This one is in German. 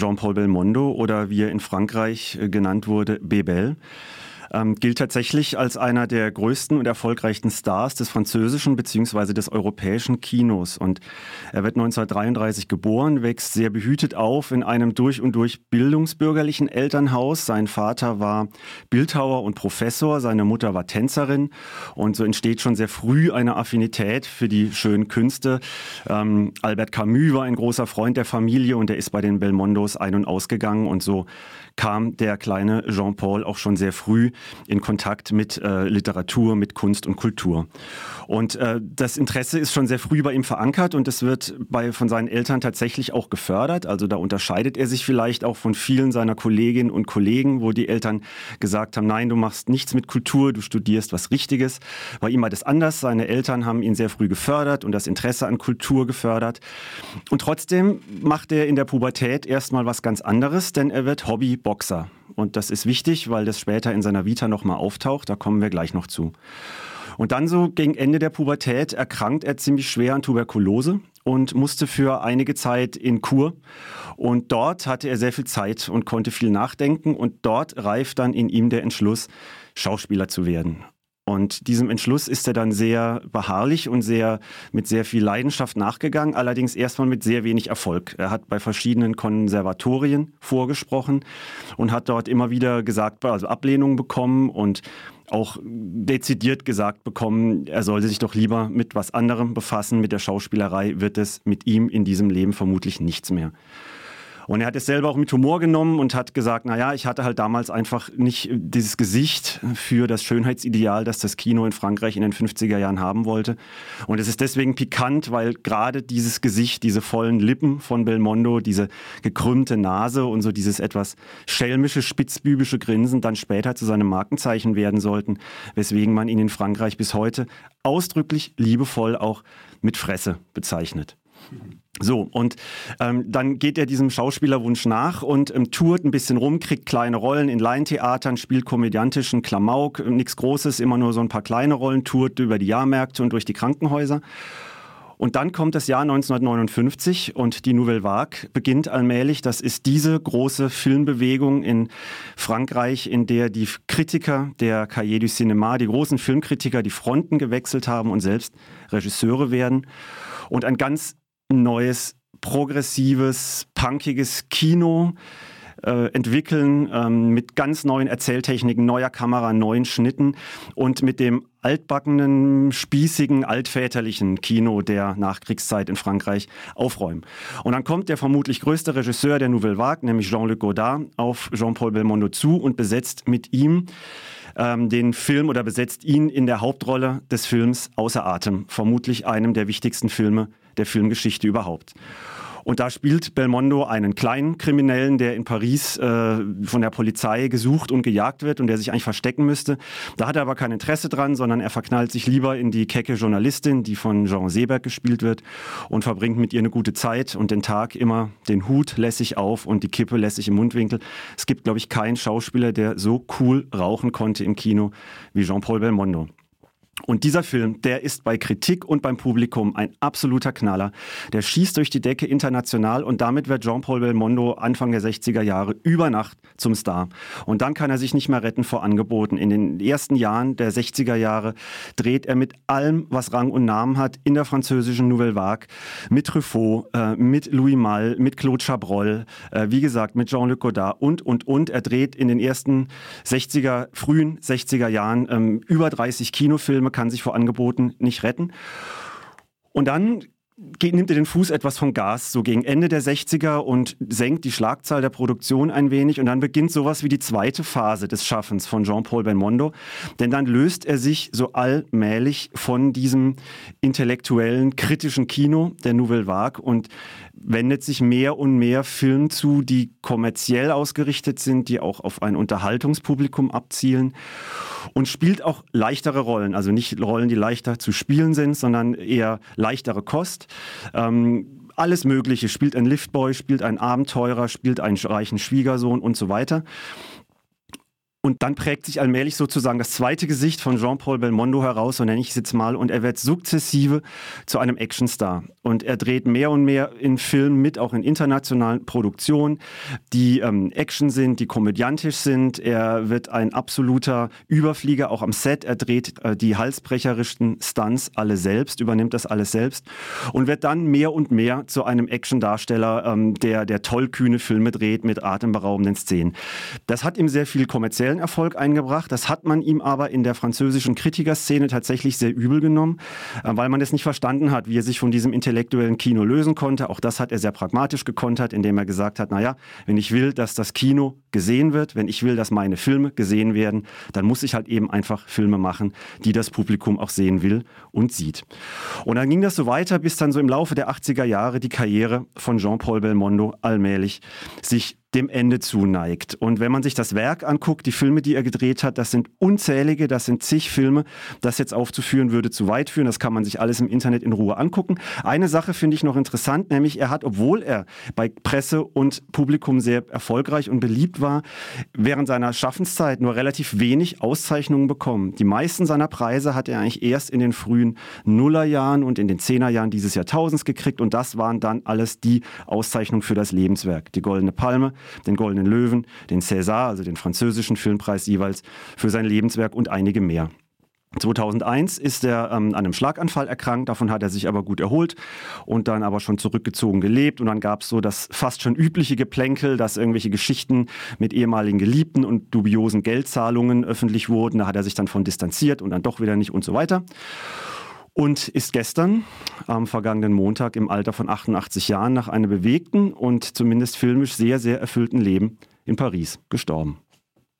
Jean-Paul Belmondo oder wie er in Frankreich äh, genannt wurde, Bebel ähm, gilt tatsächlich als einer der größten und erfolgreichsten Stars des französischen bzw. des europäischen Kinos. Und er wird 1933 geboren, wächst sehr behütet auf in einem durch und durch bildungsbürgerlichen Elternhaus. Sein Vater war Bildhauer und Professor, seine Mutter war Tänzerin und so entsteht schon sehr früh eine Affinität für die schönen Künste. Ähm, Albert Camus war ein großer Freund der Familie und er ist bei den Belmondos ein- und ausgegangen und so kam der kleine Jean-Paul auch schon sehr früh in Kontakt mit äh, Literatur, mit Kunst und Kultur. Und äh, das Interesse ist schon sehr früh bei ihm verankert und es wird bei, von seinen Eltern tatsächlich auch gefördert. Also da unterscheidet er sich vielleicht auch von vielen seiner Kolleginnen und Kollegen, wo die Eltern gesagt haben, nein, du machst nichts mit Kultur, du studierst was Richtiges. Bei ihm war das anders. Seine Eltern haben ihn sehr früh gefördert und das Interesse an Kultur gefördert. Und trotzdem macht er in der Pubertät erstmal was ganz anderes, denn er wird Hobbyboxer. Und das ist wichtig, weil das später in seiner Vita nochmal auftaucht. Da kommen wir gleich noch zu. Und dann so gegen Ende der Pubertät erkrankt er ziemlich schwer an Tuberkulose und musste für einige Zeit in Kur. Und dort hatte er sehr viel Zeit und konnte viel nachdenken. Und dort reift dann in ihm der Entschluss, Schauspieler zu werden. Und diesem Entschluss ist er dann sehr beharrlich und sehr, mit sehr viel Leidenschaft nachgegangen, allerdings erstmal mit sehr wenig Erfolg. Er hat bei verschiedenen Konservatorien vorgesprochen und hat dort immer wieder gesagt, also Ablehnungen bekommen und auch dezidiert gesagt bekommen, er sollte sich doch lieber mit was anderem befassen. Mit der Schauspielerei wird es mit ihm in diesem Leben vermutlich nichts mehr. Und er hat es selber auch mit Humor genommen und hat gesagt, naja, ich hatte halt damals einfach nicht dieses Gesicht für das Schönheitsideal, das das Kino in Frankreich in den 50er Jahren haben wollte. Und es ist deswegen pikant, weil gerade dieses Gesicht, diese vollen Lippen von Belmondo, diese gekrümmte Nase und so dieses etwas schelmische, spitzbübische Grinsen dann später zu seinem Markenzeichen werden sollten, weswegen man ihn in Frankreich bis heute ausdrücklich liebevoll auch mit Fresse bezeichnet. So, und ähm, dann geht er diesem Schauspielerwunsch nach und ähm, tourt ein bisschen rum, kriegt kleine Rollen in Laientheatern, spielt komödiantischen Klamauk, äh, nichts Großes, immer nur so ein paar kleine Rollen, tourt über die Jahrmärkte und durch die Krankenhäuser. Und dann kommt das Jahr 1959 und die Nouvelle Vague beginnt allmählich. Das ist diese große Filmbewegung in Frankreich, in der die Kritiker der Cahiers du Cinéma, die großen Filmkritiker, die Fronten gewechselt haben und selbst Regisseure werden. Und ein ganz neues, progressives, punkiges Kino äh, entwickeln ähm, mit ganz neuen Erzähltechniken, neuer Kamera, neuen Schnitten und mit dem altbackenen, spießigen, altväterlichen Kino der Nachkriegszeit in Frankreich aufräumen. Und dann kommt der vermutlich größte Regisseur der Nouvelle Vague, nämlich Jean-Luc Godard, auf Jean-Paul Belmondo zu und besetzt mit ihm ähm, den Film oder besetzt ihn in der Hauptrolle des Films Außer Atem, vermutlich einem der wichtigsten Filme der Filmgeschichte überhaupt. Und da spielt Belmondo einen kleinen Kriminellen, der in Paris äh, von der Polizei gesucht und gejagt wird und der sich eigentlich verstecken müsste. Da hat er aber kein Interesse dran, sondern er verknallt sich lieber in die kecke Journalistin, die von Jean Seberg gespielt wird und verbringt mit ihr eine gute Zeit und den Tag immer den Hut lässig auf und die Kippe lässig im Mundwinkel. Es gibt, glaube ich, keinen Schauspieler, der so cool rauchen konnte im Kino wie Jean-Paul Belmondo. Und dieser Film, der ist bei Kritik und beim Publikum ein absoluter Knaller. Der schießt durch die Decke international und damit wird Jean-Paul Belmondo Anfang der 60er Jahre über Nacht zum Star. Und dann kann er sich nicht mehr retten vor Angeboten. In den ersten Jahren der 60er Jahre dreht er mit allem, was Rang und Namen hat, in der französischen Nouvelle Vague, mit Truffaut, äh, mit Louis Malle, mit Claude Chabrol, äh, wie gesagt, mit Jean-Luc Godard und, und, und. Er dreht in den ersten 60er, frühen 60er Jahren ähm, über 30 Kinofilme kann sich vor Angeboten nicht retten. Und dann nimmt er den Fuß etwas vom Gas, so gegen Ende der 60er und senkt die Schlagzahl der Produktion ein wenig. Und dann beginnt sowas wie die zweite Phase des Schaffens von Jean-Paul Belmondo. Denn dann löst er sich so allmählich von diesem intellektuellen, kritischen Kino der Nouvelle Vague und wendet sich mehr und mehr Filmen zu, die kommerziell ausgerichtet sind, die auch auf ein Unterhaltungspublikum abzielen und spielt auch leichtere Rollen, also nicht Rollen, die leichter zu spielen sind, sondern eher leichtere Kost. Ähm, alles Mögliche, spielt ein Liftboy, spielt ein Abenteurer, spielt einen reichen Schwiegersohn und so weiter. Und dann prägt sich allmählich sozusagen das zweite Gesicht von Jean-Paul Belmondo heraus, so nenne ich es jetzt mal, und er wird sukzessive zu einem Actionstar. Und er dreht mehr und mehr in Filmen mit, auch in internationalen Produktionen, die ähm, Action sind, die komödiantisch sind. Er wird ein absoluter Überflieger, auch am Set. Er dreht äh, die halsbrecherischsten Stunts alle selbst, übernimmt das alles selbst und wird dann mehr und mehr zu einem Actiondarsteller, ähm, der, der tollkühne Filme dreht mit atemberaubenden Szenen. Das hat ihm sehr viel kommerziellen Erfolg eingebracht. Das hat man ihm aber in der französischen Kritikerszene tatsächlich sehr übel genommen, äh, weil man es nicht verstanden hat, wie er sich von diesem intellektuellen Kino lösen konnte. Auch das hat er sehr pragmatisch gekontert, indem er gesagt hat, naja, wenn ich will, dass das Kino gesehen wird, wenn ich will, dass meine Filme gesehen werden, dann muss ich halt eben einfach Filme machen, die das Publikum auch sehen will und sieht. Und dann ging das so weiter, bis dann so im Laufe der 80er Jahre die Karriere von Jean-Paul Belmondo allmählich sich dem Ende zuneigt. Und wenn man sich das Werk anguckt, die Filme, die er gedreht hat, das sind unzählige, das sind zig Filme. Das jetzt aufzuführen würde zu weit führen. Das kann man sich alles im Internet in Ruhe angucken. Eine Sache finde ich noch interessant, nämlich er hat, obwohl er bei Presse und Publikum sehr erfolgreich und beliebt war, während seiner Schaffenszeit nur relativ wenig Auszeichnungen bekommen. Die meisten seiner Preise hat er eigentlich erst in den frühen Nullerjahren und in den Zehnerjahren dieses Jahrtausends gekriegt. Und das waren dann alles die Auszeichnungen für das Lebenswerk. Die Goldene Palme, den Goldenen Löwen, den César, also den französischen Filmpreis jeweils, für sein Lebenswerk und einige mehr. 2001 ist er ähm, an einem Schlaganfall erkrankt, davon hat er sich aber gut erholt und dann aber schon zurückgezogen gelebt. Und dann gab es so das fast schon übliche Geplänkel, dass irgendwelche Geschichten mit ehemaligen Geliebten und dubiosen Geldzahlungen öffentlich wurden. Da hat er sich dann von distanziert und dann doch wieder nicht und so weiter und ist gestern am vergangenen Montag im Alter von 88 Jahren nach einem bewegten und zumindest filmisch sehr, sehr erfüllten Leben in Paris gestorben.